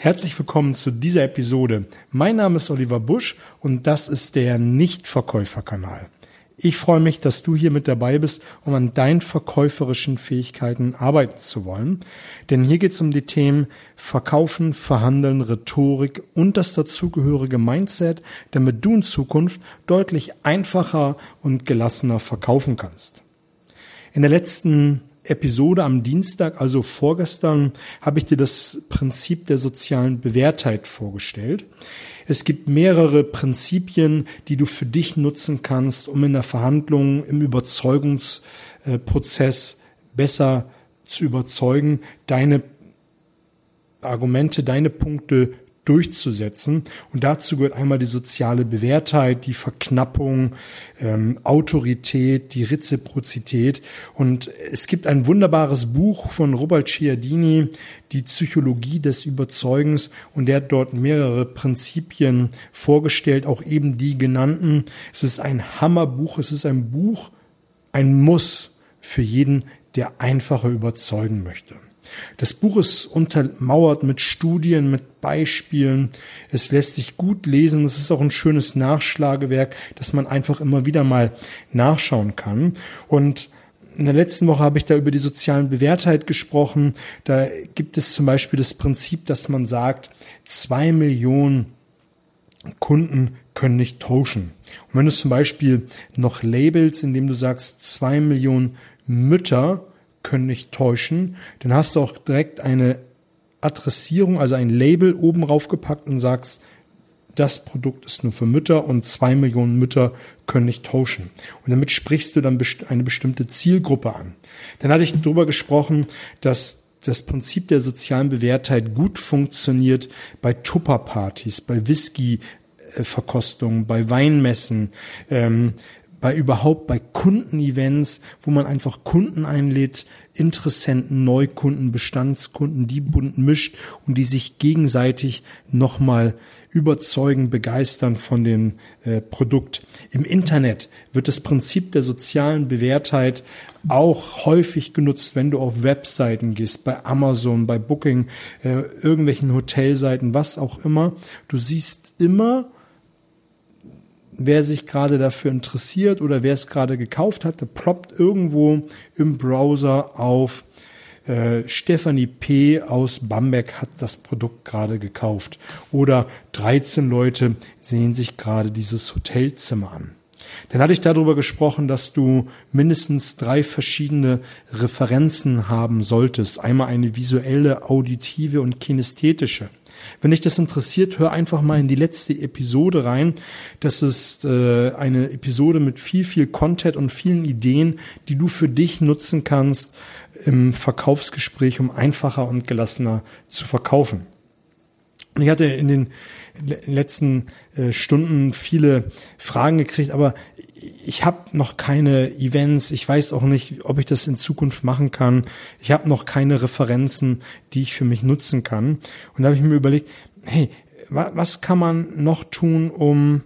Herzlich willkommen zu dieser Episode. Mein Name ist Oliver Busch und das ist der Nichtverkäuferkanal. Ich freue mich, dass du hier mit dabei bist, um an deinen verkäuferischen Fähigkeiten arbeiten zu wollen. Denn hier geht es um die Themen Verkaufen, Verhandeln, Rhetorik und das dazugehörige Mindset, damit du in Zukunft deutlich einfacher und gelassener verkaufen kannst. In der letzten Episode am Dienstag, also vorgestern, habe ich dir das Prinzip der sozialen Bewährtheit vorgestellt. Es gibt mehrere Prinzipien, die du für dich nutzen kannst, um in der Verhandlung, im Überzeugungsprozess besser zu überzeugen, deine Argumente, deine Punkte durchzusetzen. Und dazu gehört einmal die soziale Bewährtheit, die Verknappung, ähm, Autorität, die Reziprozität. Und es gibt ein wunderbares Buch von Robert Ciardini, die Psychologie des Überzeugens. Und der hat dort mehrere Prinzipien vorgestellt, auch eben die genannten. Es ist ein Hammerbuch. Es ist ein Buch, ein Muss für jeden, der einfacher überzeugen möchte. Das Buch ist untermauert mit Studien, mit Beispielen. Es lässt sich gut lesen. Es ist auch ein schönes Nachschlagewerk, dass man einfach immer wieder mal nachschauen kann. Und in der letzten Woche habe ich da über die sozialen Bewährtheit gesprochen. Da gibt es zum Beispiel das Prinzip, dass man sagt, zwei Millionen Kunden können nicht tauschen. Und wenn du zum Beispiel noch labels, indem du sagst, zwei Millionen Mütter können nicht täuschen. Dann hast du auch direkt eine Adressierung, also ein Label oben raufgepackt und sagst, das Produkt ist nur für Mütter und zwei Millionen Mütter können nicht tauschen. Und damit sprichst du dann eine bestimmte Zielgruppe an. Dann hatte ich darüber gesprochen, dass das Prinzip der sozialen Bewährtheit gut funktioniert bei Tupperpartys, bei Whisky-Verkostungen, bei Weinmessen, ähm, bei überhaupt bei Kundenevents, wo man einfach Kunden einlädt, Interessenten, Neukunden, Bestandskunden, die bunt mischt und die sich gegenseitig nochmal überzeugen, begeistern von dem äh, Produkt. Im Internet wird das Prinzip der sozialen Bewährtheit auch häufig genutzt, wenn du auf Webseiten gehst, bei Amazon, bei Booking, äh, irgendwelchen Hotelseiten, was auch immer. Du siehst immer, wer sich gerade dafür interessiert oder wer es gerade gekauft hat, da ploppt irgendwo im Browser auf, äh, Stephanie P. aus Bamberg hat das Produkt gerade gekauft. Oder 13 Leute sehen sich gerade dieses Hotelzimmer an. Dann hatte ich darüber gesprochen, dass du mindestens drei verschiedene Referenzen haben solltest. Einmal eine visuelle, auditive und kinästhetische. Wenn dich das interessiert, hör einfach mal in die letzte Episode rein. Das ist äh, eine Episode mit viel, viel Content und vielen Ideen, die du für dich nutzen kannst im Verkaufsgespräch, um einfacher und gelassener zu verkaufen. Und ich hatte in den letzten äh, Stunden viele Fragen gekriegt, aber ich habe noch keine Events, ich weiß auch nicht, ob ich das in Zukunft machen kann. Ich habe noch keine Referenzen, die ich für mich nutzen kann. Und da habe ich mir überlegt, hey, was kann man noch tun, um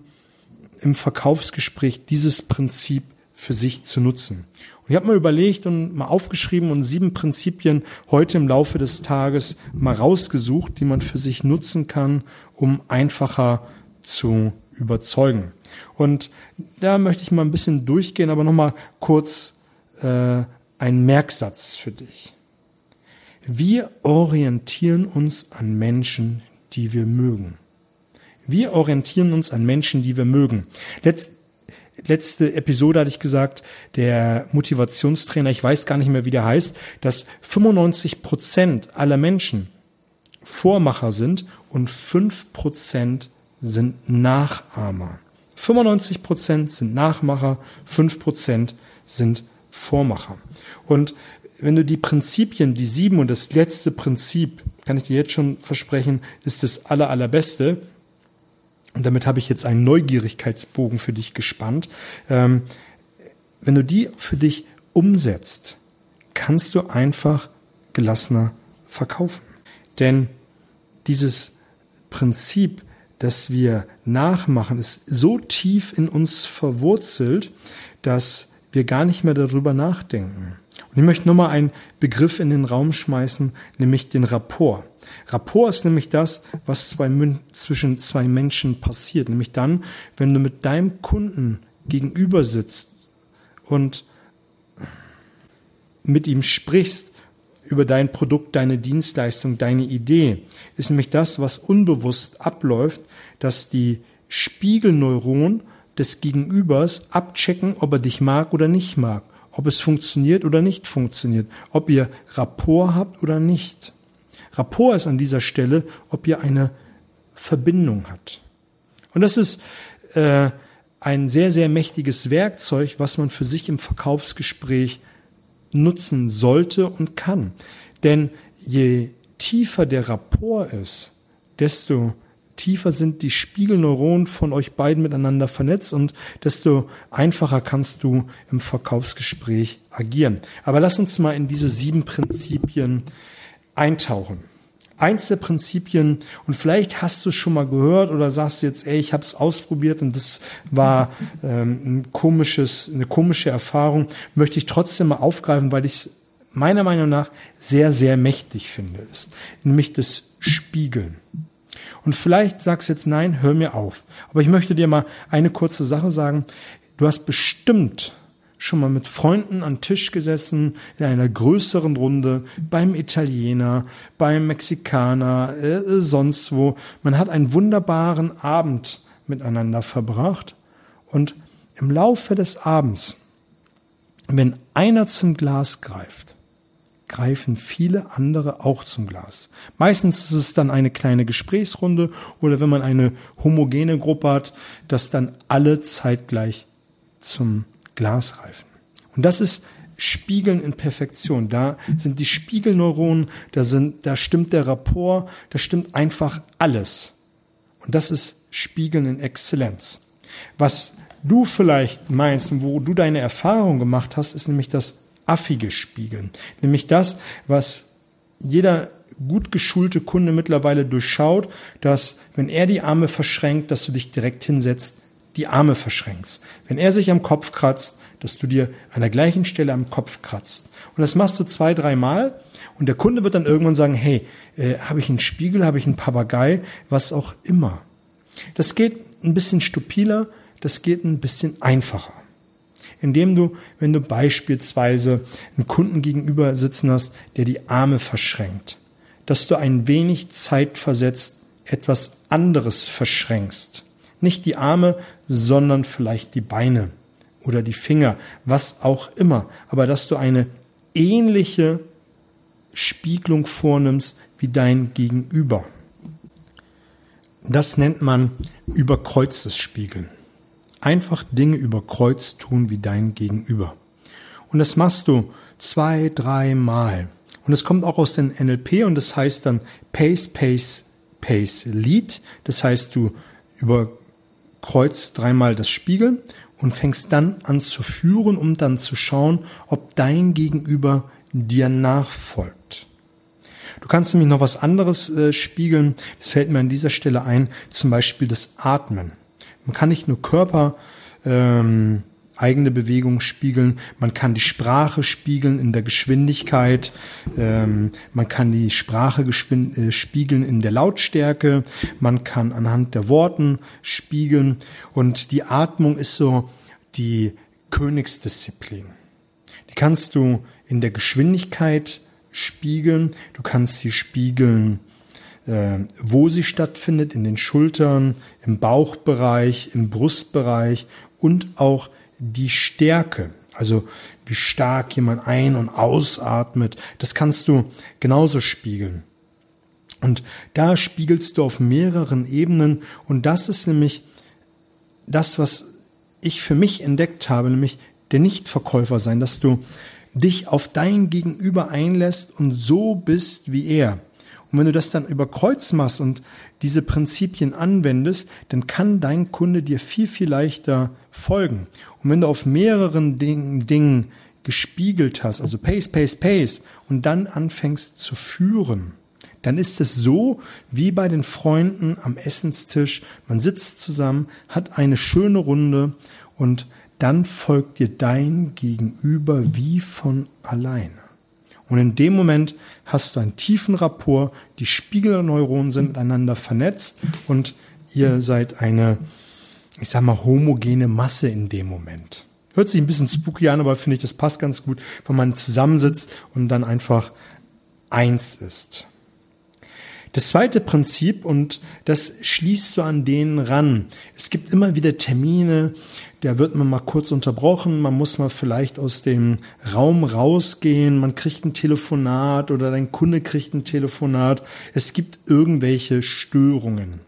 im Verkaufsgespräch dieses Prinzip für sich zu nutzen? Und ich habe mir überlegt und mal aufgeschrieben und sieben Prinzipien heute im Laufe des Tages mal rausgesucht, die man für sich nutzen kann, um einfacher zu überzeugen. Und da möchte ich mal ein bisschen durchgehen, aber nochmal kurz äh, ein Merksatz für dich. Wir orientieren uns an Menschen, die wir mögen. Wir orientieren uns an Menschen, die wir mögen. Letzt, letzte Episode hatte ich gesagt, der Motivationstrainer, ich weiß gar nicht mehr, wie der heißt, dass 95 Prozent aller Menschen Vormacher sind und 5 Prozent sind Nachahmer. 95 Prozent sind Nachmacher, 5 Prozent sind Vormacher. Und wenn du die Prinzipien, die sieben und das letzte Prinzip, kann ich dir jetzt schon versprechen, ist das aller, allerbeste. Und damit habe ich jetzt einen Neugierigkeitsbogen für dich gespannt. Ähm, wenn du die für dich umsetzt, kannst du einfach gelassener verkaufen. Denn dieses Prinzip das wir nachmachen, ist so tief in uns verwurzelt, dass wir gar nicht mehr darüber nachdenken. Und ich möchte nochmal einen Begriff in den Raum schmeißen, nämlich den Rapport. Rapport ist nämlich das, was zwei, zwischen zwei Menschen passiert. Nämlich dann, wenn du mit deinem Kunden gegenüber sitzt und mit ihm sprichst über dein Produkt, deine Dienstleistung, deine Idee, ist nämlich das, was unbewusst abläuft, dass die Spiegelneuronen des Gegenübers abchecken, ob er dich mag oder nicht mag, ob es funktioniert oder nicht funktioniert, ob ihr Rapport habt oder nicht. Rapport ist an dieser Stelle, ob ihr eine Verbindung habt. Und das ist äh, ein sehr, sehr mächtiges Werkzeug, was man für sich im Verkaufsgespräch nutzen sollte und kann. Denn je tiefer der Rapport ist, desto tiefer sind die Spiegelneuronen von euch beiden miteinander vernetzt und desto einfacher kannst du im Verkaufsgespräch agieren. Aber lass uns mal in diese sieben Prinzipien eintauchen. Eins der Prinzipien, und vielleicht hast du es schon mal gehört oder sagst jetzt, ey, ich habe es ausprobiert und das war ähm, ein komisches, eine komische Erfahrung, möchte ich trotzdem mal aufgreifen, weil ich es meiner Meinung nach sehr, sehr mächtig finde, ist nämlich das Spiegeln. Und vielleicht sagst du jetzt, nein, hör mir auf. Aber ich möchte dir mal eine kurze Sache sagen. Du hast bestimmt schon mal mit Freunden an Tisch gesessen, in einer größeren Runde, beim Italiener, beim Mexikaner, äh, sonst wo. Man hat einen wunderbaren Abend miteinander verbracht und im Laufe des Abends, wenn einer zum Glas greift, greifen viele andere auch zum Glas. Meistens ist es dann eine kleine Gesprächsrunde oder wenn man eine homogene Gruppe hat, dass dann alle zeitgleich zum Glas greifen. Und das ist Spiegeln in Perfektion. Da sind die Spiegelneuronen, da sind, da stimmt der Rapport, da stimmt einfach alles. Und das ist Spiegeln in Exzellenz. Was du vielleicht meinst, wo du deine Erfahrung gemacht hast, ist nämlich das affige Spiegeln. Nämlich das, was jeder gut geschulte Kunde mittlerweile durchschaut, dass wenn er die Arme verschränkt, dass du dich direkt hinsetzt, die Arme verschränkst. Wenn er sich am Kopf kratzt, dass du dir an der gleichen Stelle am Kopf kratzt. Und das machst du zwei, dreimal und der Kunde wird dann irgendwann sagen, hey, äh, habe ich einen Spiegel, habe ich einen Papagei, was auch immer. Das geht ein bisschen stupiler, das geht ein bisschen einfacher indem du, wenn du beispielsweise einen Kunden gegenüber sitzen hast, der die Arme verschränkt, dass du ein wenig Zeit versetzt etwas anderes verschränkst. Nicht die Arme, sondern vielleicht die Beine oder die Finger, was auch immer, aber dass du eine ähnliche Spiegelung vornimmst wie dein Gegenüber. Das nennt man überkreuztes Spiegeln einfach Dinge über Kreuz tun wie dein Gegenüber. Und das machst du zwei, drei Mal. Und es kommt auch aus dem NLP und das heißt dann Pace, Pace, Pace, Lead. Das heißt, du überkreuzt dreimal das Spiegeln und fängst dann an zu führen, um dann zu schauen, ob dein Gegenüber dir nachfolgt. Du kannst nämlich noch was anderes äh, spiegeln. Das fällt mir an dieser Stelle ein, zum Beispiel das Atmen. Man kann nicht nur Körper ähm, eigene Bewegung spiegeln, man kann die Sprache spiegeln in der Geschwindigkeit, ähm, man kann die Sprache äh, spiegeln in der Lautstärke, man kann anhand der Worten spiegeln und die Atmung ist so die Königsdisziplin. Die kannst du in der Geschwindigkeit spiegeln, du kannst sie spiegeln äh, wo sie stattfindet, in den Schultern, im Bauchbereich, im Brustbereich und auch die Stärke. Also wie stark jemand ein- und ausatmet, das kannst du genauso spiegeln. Und da spiegelst du auf mehreren Ebenen und das ist nämlich das, was ich für mich entdeckt habe, nämlich der Nichtverkäufer sein, dass du dich auf dein Gegenüber einlässt und so bist wie er. Und wenn du das dann über Kreuz machst und diese Prinzipien anwendest, dann kann dein Kunde dir viel, viel leichter folgen. Und wenn du auf mehreren Dingen, Dingen gespiegelt hast, also Pace, Pace, Pace, und dann anfängst zu führen, dann ist es so wie bei den Freunden am Essenstisch. Man sitzt zusammen, hat eine schöne Runde und dann folgt dir dein Gegenüber wie von alleine. Und in dem Moment hast du einen tiefen Rapport, die Spiegelneuronen sind miteinander vernetzt und ihr seid eine, ich sag mal, homogene Masse in dem Moment. Hört sich ein bisschen spooky an, aber finde ich, das passt ganz gut, wenn man zusammensitzt und dann einfach eins ist. Das zweite Prinzip, und das schließt so an denen ran. Es gibt immer wieder Termine, da wird man mal kurz unterbrochen, man muss mal vielleicht aus dem Raum rausgehen, man kriegt ein Telefonat oder dein Kunde kriegt ein Telefonat. Es gibt irgendwelche Störungen.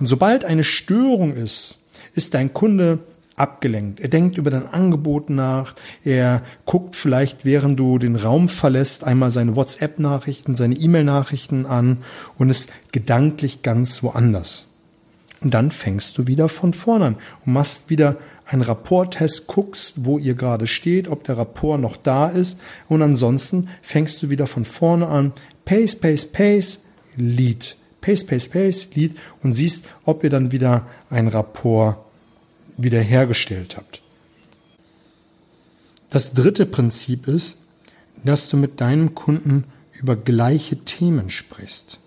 Und sobald eine Störung ist, ist dein Kunde abgelenkt. Er denkt über dein Angebot nach. Er guckt vielleicht, während du den Raum verlässt, einmal seine WhatsApp-Nachrichten, seine E-Mail-Nachrichten an und ist gedanklich ganz woanders. Und dann fängst du wieder von vorne an und machst wieder einen Rapporttest, guckst, wo ihr gerade steht, ob der Rapport noch da ist. Und ansonsten fängst du wieder von vorne an. Pace, pace, pace, Lead. Pace, pace, pace, Lead und siehst, ob ihr dann wieder ein Rapport wiederhergestellt habt. Das dritte Prinzip ist, dass du mit deinem Kunden über gleiche Themen sprichst,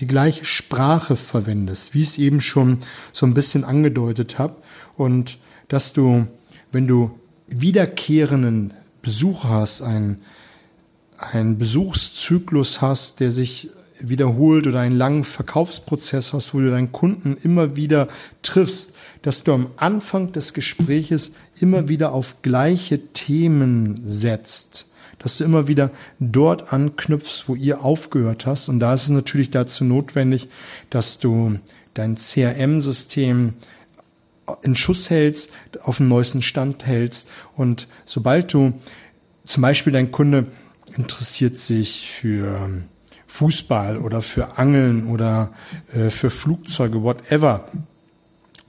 die gleiche Sprache verwendest, wie ich es eben schon so ein bisschen angedeutet habe, und dass du, wenn du wiederkehrenden Besuch hast, einen, einen Besuchszyklus hast, der sich wiederholt oder einen langen Verkaufsprozess hast, wo du deinen Kunden immer wieder triffst, dass du am Anfang des Gespräches immer wieder auf gleiche Themen setzt, dass du immer wieder dort anknüpfst, wo ihr aufgehört hast. Und da ist es natürlich dazu notwendig, dass du dein CRM-System in Schuss hältst, auf dem neuesten Stand hältst. Und sobald du zum Beispiel dein Kunde interessiert sich für Fußball oder für Angeln oder äh, für Flugzeuge, whatever,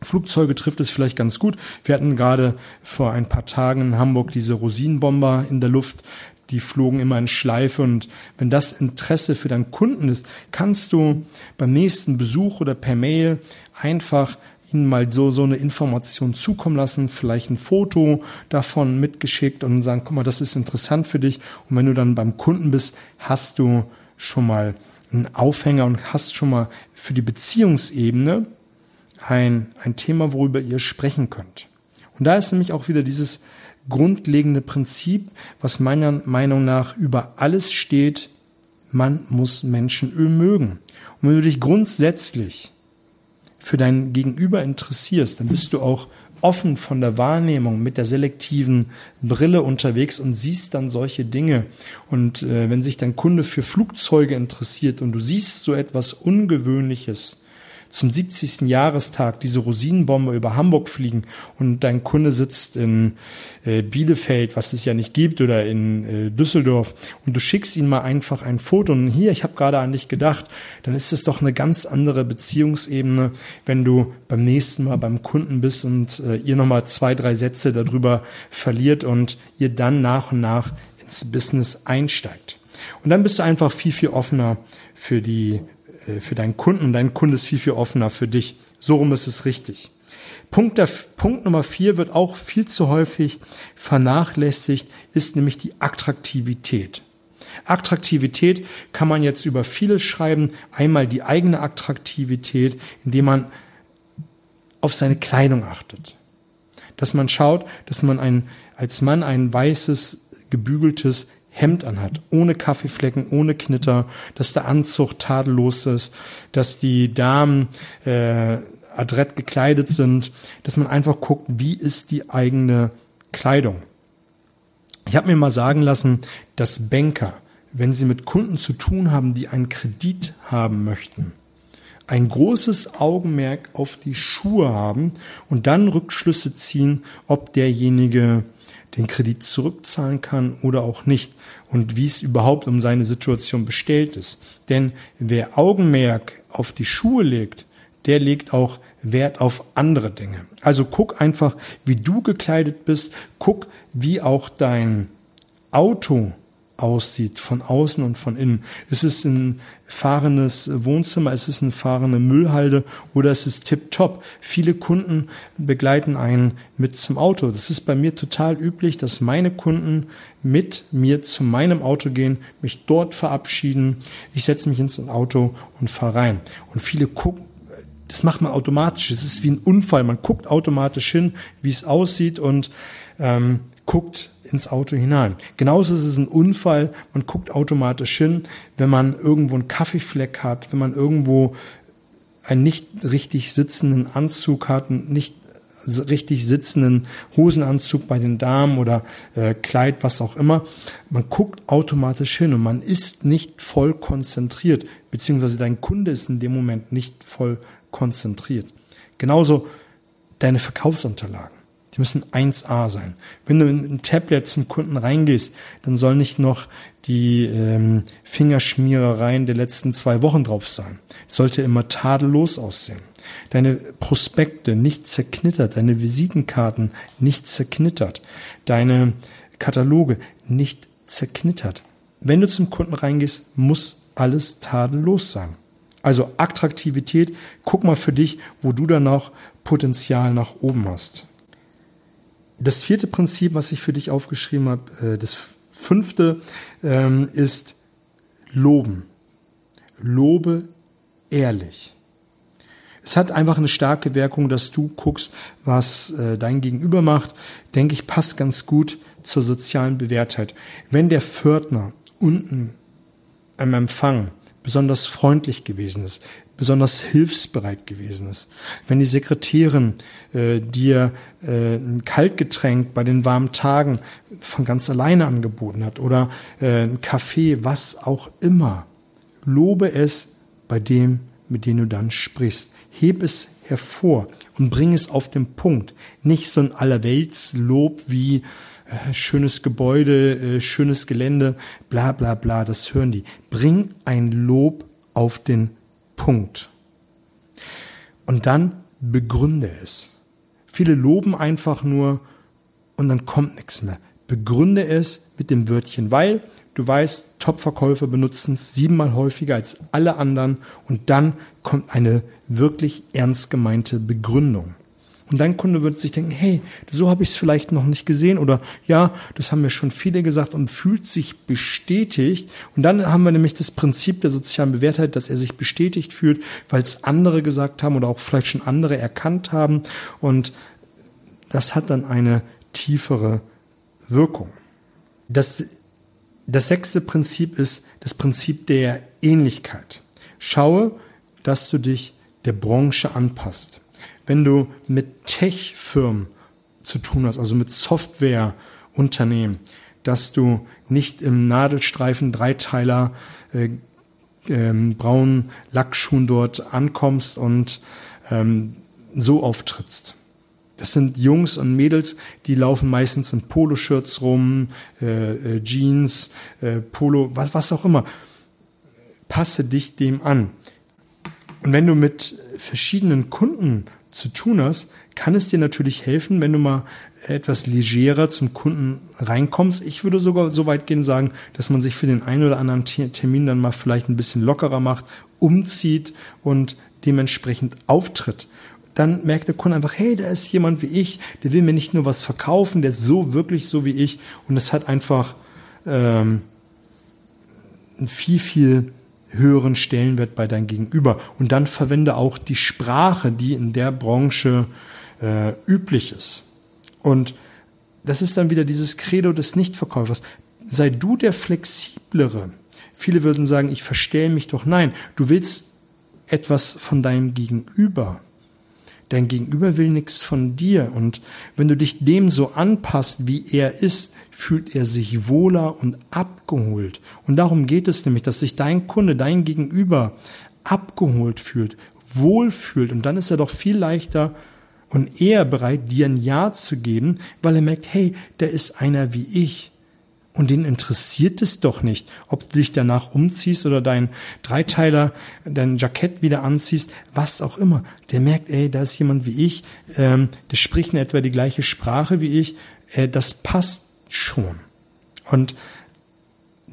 Flugzeuge trifft es vielleicht ganz gut. Wir hatten gerade vor ein paar Tagen in Hamburg diese Rosinenbomber in der Luft. Die flogen immer in Schleife und wenn das Interesse für deinen Kunden ist, kannst du beim nächsten Besuch oder per Mail einfach ihnen mal so, so eine Information zukommen lassen, vielleicht ein Foto davon mitgeschickt und sagen, guck mal, das ist interessant für dich. Und wenn du dann beim Kunden bist, hast du schon mal einen Aufhänger und hast schon mal für die Beziehungsebene ein, ein Thema, worüber ihr sprechen könnt. Und da ist nämlich auch wieder dieses grundlegende Prinzip, was meiner Meinung nach über alles steht, man muss Menschenöl mögen. Und wenn du dich grundsätzlich für dein Gegenüber interessierst, dann bist du auch offen von der Wahrnehmung mit der selektiven Brille unterwegs und siehst dann solche Dinge. Und äh, wenn sich dein Kunde für Flugzeuge interessiert und du siehst so etwas Ungewöhnliches, zum 70. Jahrestag diese Rosinenbombe über Hamburg fliegen und dein Kunde sitzt in äh, Bielefeld, was es ja nicht gibt, oder in äh, Düsseldorf und du schickst ihm mal einfach ein Foto und hier, ich habe gerade an dich gedacht, dann ist es doch eine ganz andere Beziehungsebene, wenn du beim nächsten Mal beim Kunden bist und äh, ihr nochmal zwei, drei Sätze darüber verliert und ihr dann nach und nach ins Business einsteigt. Und dann bist du einfach viel, viel offener für die für deinen Kunden und dein Kunde ist viel, viel offener für dich. So rum ist es richtig. Punkt, der, Punkt Nummer vier wird auch viel zu häufig vernachlässigt, ist nämlich die Attraktivität. Attraktivität kann man jetzt über vieles schreiben. Einmal die eigene Attraktivität, indem man auf seine Kleidung achtet. Dass man schaut, dass man ein, als Mann ein weißes, gebügeltes Hemd anhat, ohne Kaffeeflecken, ohne Knitter, dass der Anzug tadellos ist, dass die Damen äh, adrett gekleidet sind, dass man einfach guckt, wie ist die eigene Kleidung. Ich habe mir mal sagen lassen, dass Banker, wenn sie mit Kunden zu tun haben, die einen Kredit haben möchten, ein großes Augenmerk auf die Schuhe haben und dann Rückschlüsse ziehen, ob derjenige den Kredit zurückzahlen kann oder auch nicht und wie es überhaupt um seine Situation bestellt ist. Denn wer Augenmerk auf die Schuhe legt, der legt auch Wert auf andere Dinge. Also guck einfach, wie du gekleidet bist, guck, wie auch dein Auto aussieht, von außen und von innen. Ist es ein fahrendes Wohnzimmer, ist es eine fahrende Müllhalde oder ist es tipptopp? Viele Kunden begleiten einen mit zum Auto. Das ist bei mir total üblich, dass meine Kunden mit mir zu meinem Auto gehen, mich dort verabschieden. Ich setze mich ins Auto und fahre rein. Und viele gucken, das macht man automatisch. Es ist wie ein Unfall. Man guckt automatisch hin, wie es aussieht und ähm, guckt ins Auto hinein. Genauso ist es ein Unfall. Man guckt automatisch hin, wenn man irgendwo einen Kaffeefleck hat, wenn man irgendwo einen nicht richtig sitzenden Anzug hat, einen nicht richtig sitzenden Hosenanzug bei den Damen oder äh, Kleid, was auch immer. Man guckt automatisch hin und man ist nicht voll konzentriert, beziehungsweise dein Kunde ist in dem Moment nicht voll konzentriert. Genauso deine Verkaufsunterlagen. Die müssen 1A sein. Wenn du in ein Tablet zum Kunden reingehst, dann soll nicht noch die ähm, Fingerschmierereien der letzten zwei Wochen drauf sein. Sollte immer tadellos aussehen. Deine Prospekte nicht zerknittert, deine Visitenkarten nicht zerknittert, deine Kataloge nicht zerknittert. Wenn du zum Kunden reingehst, muss alles tadellos sein. Also Attraktivität, guck mal für dich, wo du dann noch Potenzial nach oben hast. Das vierte Prinzip, was ich für dich aufgeschrieben habe, äh, das fünfte ähm, ist Loben. Lobe ehrlich. Es hat einfach eine starke Wirkung, dass du guckst, was äh, dein Gegenüber macht. Denke ich, passt ganz gut zur sozialen Bewährtheit. Wenn der Pförtner unten am Empfang besonders freundlich gewesen ist, besonders hilfsbereit gewesen ist. Wenn die Sekretärin äh, dir äh, ein Kaltgetränk bei den warmen Tagen von ganz alleine angeboten hat oder äh, ein Kaffee, was auch immer, lobe es bei dem, mit dem du dann sprichst. Heb es hervor und bring es auf den Punkt. Nicht so ein Allerweltslob wie äh, schönes Gebäude, äh, schönes Gelände, bla bla bla, das hören die. Bring ein Lob auf den Punkt. Und dann begründe es. Viele loben einfach nur und dann kommt nichts mehr. Begründe es mit dem Wörtchen weil. Du weißt, Top-Verkäufer benutzen es siebenmal häufiger als alle anderen und dann kommt eine wirklich ernst gemeinte Begründung. Und dein Kunde wird sich denken, hey, so habe ich es vielleicht noch nicht gesehen oder ja, das haben mir schon viele gesagt und fühlt sich bestätigt. Und dann haben wir nämlich das Prinzip der sozialen Bewährtheit, dass er sich bestätigt fühlt, weil es andere gesagt haben oder auch vielleicht schon andere erkannt haben. Und das hat dann eine tiefere Wirkung. Das, das sechste Prinzip ist das Prinzip der Ähnlichkeit. Schaue, dass du dich der Branche anpasst wenn du mit Tech-Firmen zu tun hast, also mit Softwareunternehmen, dass du nicht im Nadelstreifen Dreiteiler äh, ähm, braunen Lackschuhen dort ankommst und ähm, so auftrittst. Das sind Jungs und Mädels, die laufen meistens in Poloshirts rum, äh, äh, Jeans, äh, Polo, was, was auch immer. Passe dich dem an. Und wenn du mit verschiedenen Kunden zu tun hast, kann es dir natürlich helfen, wenn du mal etwas legerer zum Kunden reinkommst. Ich würde sogar so weit gehen sagen, dass man sich für den einen oder anderen Termin dann mal vielleicht ein bisschen lockerer macht, umzieht und dementsprechend auftritt. Dann merkt der Kunde einfach, hey, da ist jemand wie ich, der will mir nicht nur was verkaufen, der ist so wirklich so wie ich und es hat einfach ähm, viel, viel höheren Stellenwert bei deinem Gegenüber. Und dann verwende auch die Sprache, die in der Branche äh, üblich ist. Und das ist dann wieder dieses Credo des Nichtverkäufers. Sei du der Flexiblere. Viele würden sagen, ich verstehe mich doch. Nein, du willst etwas von deinem Gegenüber. Dein Gegenüber will nichts von dir. Und wenn du dich dem so anpasst, wie er ist, fühlt er sich wohler und abgeholt. Und darum geht es nämlich, dass sich dein Kunde, dein Gegenüber abgeholt fühlt, wohlfühlt. Und dann ist er doch viel leichter und eher bereit, dir ein Ja zu geben, weil er merkt, hey, der ist einer wie ich. Und den interessiert es doch nicht, ob du dich danach umziehst oder dein Dreiteiler, dein Jackett wieder anziehst, was auch immer. Der merkt, ey, da ist jemand wie ich, ähm, der spricht in etwa die gleiche Sprache wie ich, äh, das passt schon. Und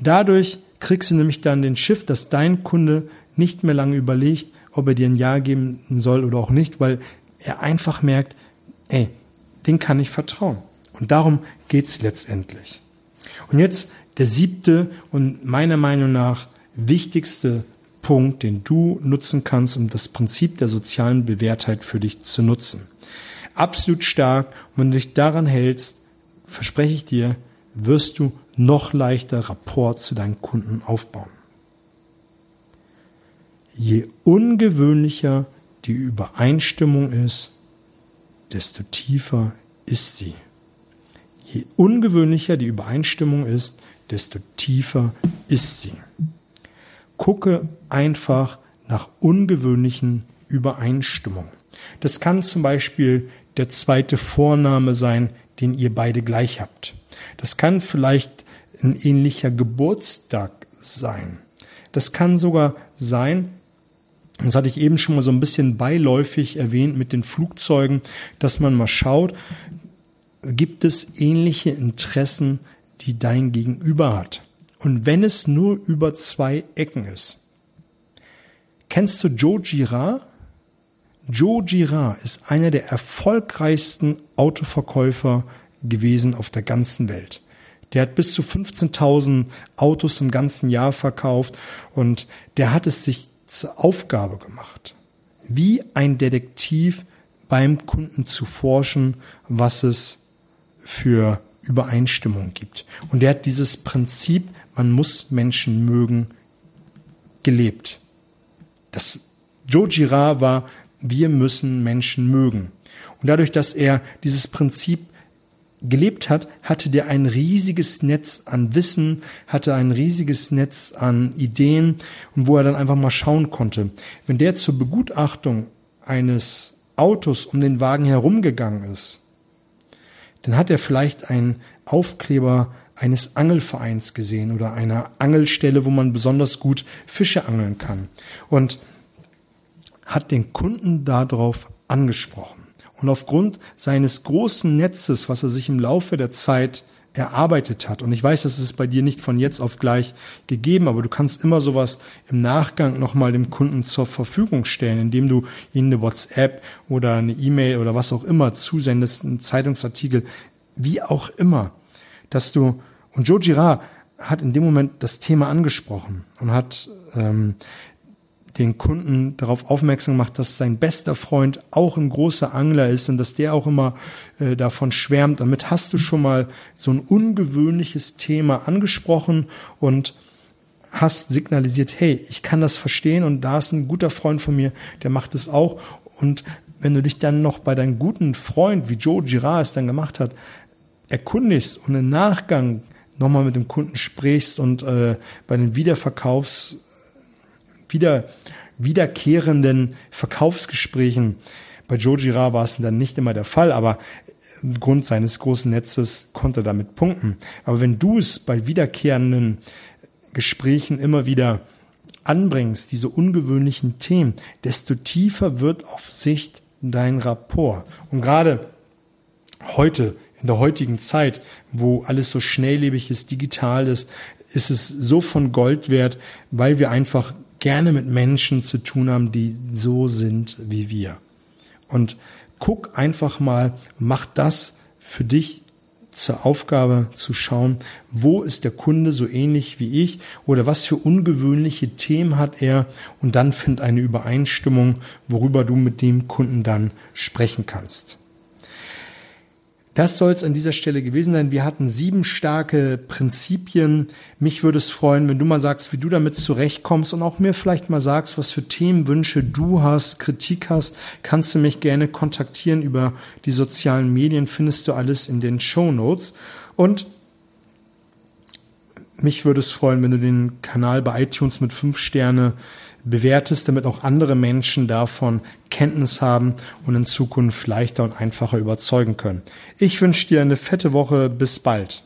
Dadurch kriegst du nämlich dann den Schiff, dass dein Kunde nicht mehr lange überlegt, ob er dir ein Ja geben soll oder auch nicht, weil er einfach merkt, ey, den kann ich vertrauen. Und darum geht's letztendlich. Und jetzt der siebte und meiner Meinung nach wichtigste Punkt, den du nutzen kannst, um das Prinzip der sozialen Bewährtheit für dich zu nutzen. Absolut stark. Und wenn du dich daran hältst, verspreche ich dir, wirst du noch leichter Rapport zu deinen Kunden aufbauen. Je ungewöhnlicher die Übereinstimmung ist, desto tiefer ist sie. Je ungewöhnlicher die Übereinstimmung ist, desto tiefer ist sie. Gucke einfach nach ungewöhnlichen Übereinstimmungen. Das kann zum Beispiel der zweite Vorname sein, den ihr beide gleich habt. Das kann vielleicht ein ähnlicher Geburtstag sein. Das kann sogar sein, das hatte ich eben schon mal so ein bisschen beiläufig erwähnt mit den Flugzeugen, dass man mal schaut, gibt es ähnliche Interessen, die dein Gegenüber hat. Und wenn es nur über zwei Ecken ist. Kennst du Joe Girard? Joe Girard ist einer der erfolgreichsten Autoverkäufer gewesen auf der ganzen Welt. Der hat bis zu 15.000 Autos im ganzen Jahr verkauft und der hat es sich zur Aufgabe gemacht, wie ein Detektiv beim Kunden zu forschen, was es für Übereinstimmung gibt. Und der hat dieses Prinzip, man muss Menschen mögen, gelebt. Das Joe Girard war, wir müssen Menschen mögen. Und dadurch, dass er dieses Prinzip gelebt hat, hatte der ein riesiges Netz an Wissen, hatte ein riesiges Netz an Ideen und wo er dann einfach mal schauen konnte. Wenn der zur Begutachtung eines Autos um den Wagen herumgegangen ist, dann hat er vielleicht einen Aufkleber eines Angelvereins gesehen oder einer Angelstelle, wo man besonders gut Fische angeln kann und hat den Kunden darauf angesprochen. Und aufgrund seines großen Netzes, was er sich im Laufe der Zeit erarbeitet hat. Und ich weiß, das ist bei dir nicht von jetzt auf gleich gegeben, aber du kannst immer sowas im Nachgang nochmal dem Kunden zur Verfügung stellen, indem du ihnen eine WhatsApp oder eine E-Mail oder was auch immer zusendest, einen Zeitungsartikel, wie auch immer, dass du, und Joe Girard hat in dem Moment das Thema angesprochen und hat ähm, den Kunden darauf aufmerksam macht, dass sein bester Freund auch ein großer Angler ist und dass der auch immer äh, davon schwärmt. Damit hast du schon mal so ein ungewöhnliches Thema angesprochen und hast signalisiert, hey, ich kann das verstehen und da ist ein guter Freund von mir, der macht es auch. Und wenn du dich dann noch bei deinem guten Freund, wie Joe Girard es dann gemacht hat, erkundigst und im Nachgang nochmal mit dem Kunden sprichst und äh, bei den Wiederverkaufs wieder, wiederkehrenden Verkaufsgesprächen. Bei Joe Girard war es dann nicht immer der Fall, aber aufgrund seines großen Netzes konnte er damit punkten. Aber wenn du es bei wiederkehrenden Gesprächen immer wieder anbringst, diese ungewöhnlichen Themen, desto tiefer wird auf Sicht dein Rapport. Und gerade heute, in der heutigen Zeit, wo alles so schnelllebig ist, digital ist, ist es so von Gold wert, weil wir einfach gerne mit Menschen zu tun haben, die so sind wie wir. Und guck einfach mal, mach das für dich zur Aufgabe zu schauen, wo ist der Kunde so ähnlich wie ich oder was für ungewöhnliche Themen hat er und dann find eine Übereinstimmung, worüber du mit dem Kunden dann sprechen kannst. Das soll es an dieser Stelle gewesen sein. Wir hatten sieben starke Prinzipien. Mich würde es freuen, wenn du mal sagst, wie du damit zurechtkommst und auch mir vielleicht mal sagst, was für Themenwünsche du hast, Kritik hast. Kannst du mich gerne kontaktieren über die sozialen Medien. Findest du alles in den Show Notes. Und mich würde es freuen, wenn du den Kanal bei iTunes mit fünf Sterne bewertest, damit auch andere Menschen davon Kenntnis haben und in Zukunft leichter und einfacher überzeugen können. Ich wünsche dir eine fette Woche. Bis bald.